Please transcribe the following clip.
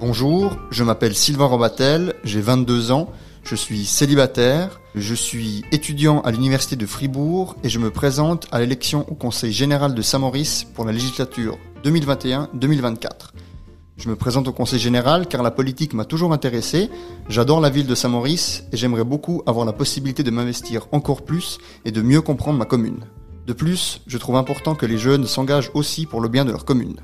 Bonjour, je m'appelle Sylvain Robatel, j'ai 22 ans, je suis célibataire, je suis étudiant à l'université de Fribourg et je me présente à l'élection au Conseil général de Saint-Maurice pour la législature 2021-2024. Je me présente au Conseil général car la politique m'a toujours intéressé, j'adore la ville de Saint-Maurice et j'aimerais beaucoup avoir la possibilité de m'investir encore plus et de mieux comprendre ma commune. De plus, je trouve important que les jeunes s'engagent aussi pour le bien de leur commune.